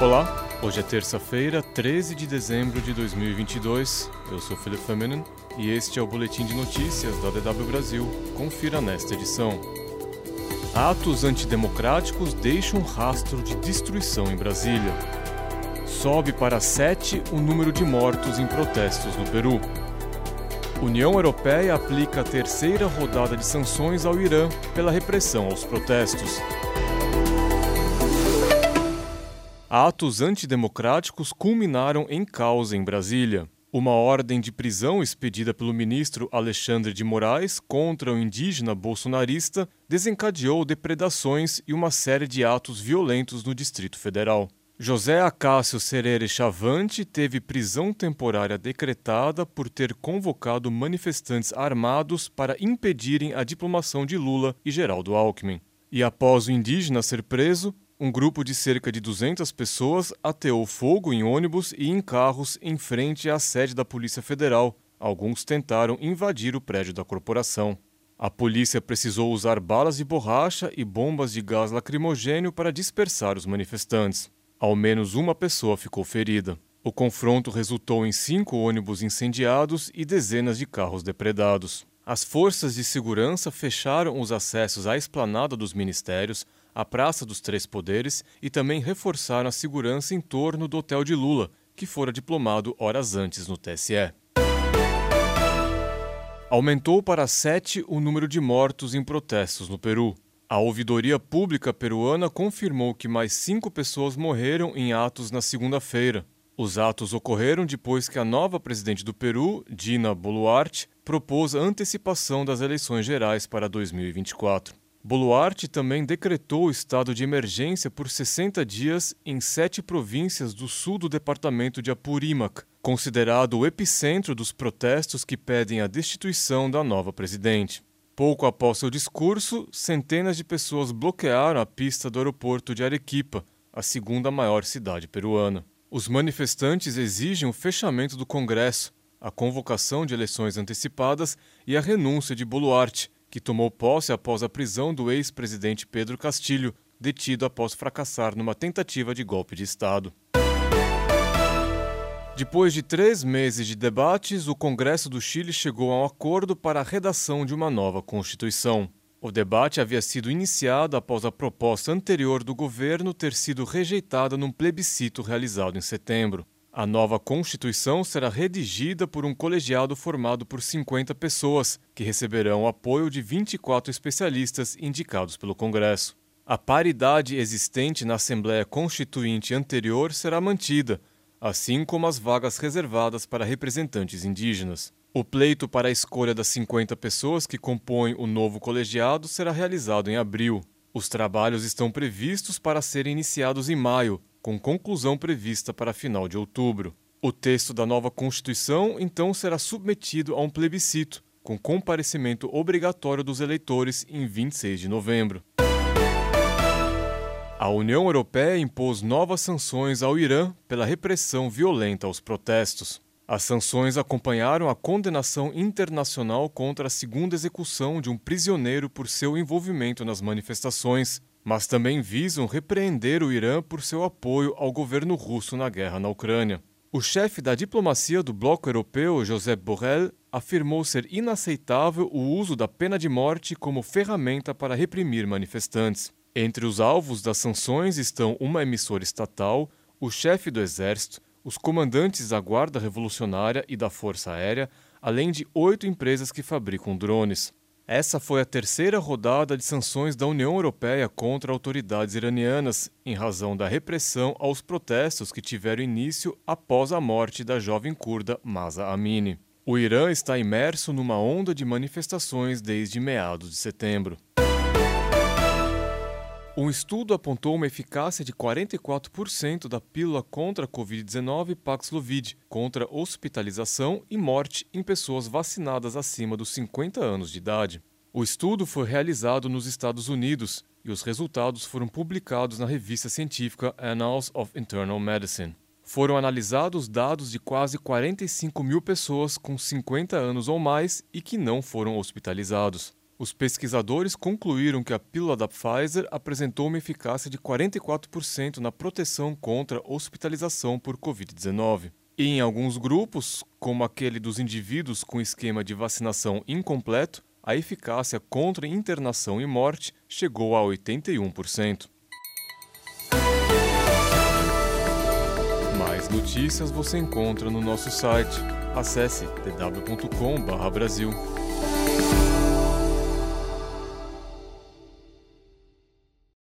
Olá, hoje é terça-feira, 13 de dezembro de 2022. Eu sou Felipe Feminin e este é o boletim de notícias da DW Brasil. Confira nesta edição. Atos antidemocráticos deixam rastro de destruição em Brasília. Sobe para sete o número de mortos em protestos no Peru. União Europeia aplica a terceira rodada de sanções ao Irã pela repressão aos protestos. Atos antidemocráticos culminaram em causa em Brasília. Uma ordem de prisão expedida pelo ministro Alexandre de Moraes contra o indígena bolsonarista desencadeou depredações e uma série de atos violentos no Distrito Federal. José Acácio Serere Chavante teve prisão temporária decretada por ter convocado manifestantes armados para impedirem a diplomação de Lula e Geraldo Alckmin. E após o indígena ser preso, um grupo de cerca de 200 pessoas ateou fogo em ônibus e em carros em frente à sede da Polícia Federal. Alguns tentaram invadir o prédio da corporação. A polícia precisou usar balas de borracha e bombas de gás lacrimogênio para dispersar os manifestantes. Ao menos uma pessoa ficou ferida. O confronto resultou em cinco ônibus incendiados e dezenas de carros depredados. As forças de segurança fecharam os acessos à esplanada dos ministérios, à Praça dos Três Poderes e também reforçaram a segurança em torno do hotel de Lula, que fora diplomado horas antes no TSE. Aumentou para sete o número de mortos em protestos no Peru. A ouvidoria pública peruana confirmou que mais cinco pessoas morreram em atos na segunda-feira. Os atos ocorreram depois que a nova presidente do Peru, Dina Boluarte, propôs a antecipação das eleições gerais para 2024. Boluarte também decretou o estado de emergência por 60 dias em sete províncias do sul do departamento de Apurímac, considerado o epicentro dos protestos que pedem a destituição da nova presidente. Pouco após seu discurso, centenas de pessoas bloquearam a pista do aeroporto de Arequipa, a segunda maior cidade peruana. Os manifestantes exigem o fechamento do Congresso, a convocação de eleições antecipadas e a renúncia de Boluarte, que tomou posse após a prisão do ex-presidente Pedro Castilho, detido após fracassar numa tentativa de golpe de Estado. Depois de três meses de debates, o Congresso do Chile chegou a um acordo para a redação de uma nova Constituição. O debate havia sido iniciado após a proposta anterior do governo ter sido rejeitada num plebiscito realizado em setembro. A nova Constituição será redigida por um colegiado formado por 50 pessoas, que receberão o apoio de 24 especialistas indicados pelo Congresso. A paridade existente na Assembleia Constituinte anterior será mantida, assim como as vagas reservadas para representantes indígenas. O pleito para a escolha das 50 pessoas que compõem o novo colegiado será realizado em abril. Os trabalhos estão previstos para serem iniciados em maio, com conclusão prevista para final de outubro. O texto da nova Constituição então será submetido a um plebiscito, com comparecimento obrigatório dos eleitores em 26 de novembro. A União Europeia impôs novas sanções ao Irã pela repressão violenta aos protestos. As sanções acompanharam a condenação internacional contra a segunda execução de um prisioneiro por seu envolvimento nas manifestações, mas também visam repreender o Irã por seu apoio ao governo russo na guerra na Ucrânia. O chefe da diplomacia do bloco europeu, Josep Borrell, afirmou ser inaceitável o uso da pena de morte como ferramenta para reprimir manifestantes. Entre os alvos das sanções estão uma emissora estatal, o chefe do exército, os comandantes da Guarda Revolucionária e da Força Aérea, além de oito empresas que fabricam drones. Essa foi a terceira rodada de sanções da União Europeia contra autoridades iranianas, em razão da repressão aos protestos que tiveram início após a morte da jovem curda Masa Amini. O Irã está imerso numa onda de manifestações desde meados de setembro. Um estudo apontou uma eficácia de 44% da pílula contra a Covid-19 Paxlovid contra hospitalização e morte em pessoas vacinadas acima dos 50 anos de idade. O estudo foi realizado nos Estados Unidos e os resultados foram publicados na revista científica Annals of Internal Medicine. Foram analisados dados de quase 45 mil pessoas com 50 anos ou mais e que não foram hospitalizados. Os pesquisadores concluíram que a pílula da Pfizer apresentou uma eficácia de 44% na proteção contra hospitalização por Covid-19. E em alguns grupos, como aquele dos indivíduos com esquema de vacinação incompleto, a eficácia contra internação e morte chegou a 81%. Mais notícias você encontra no nosso site. Acesse tw.com/brasil.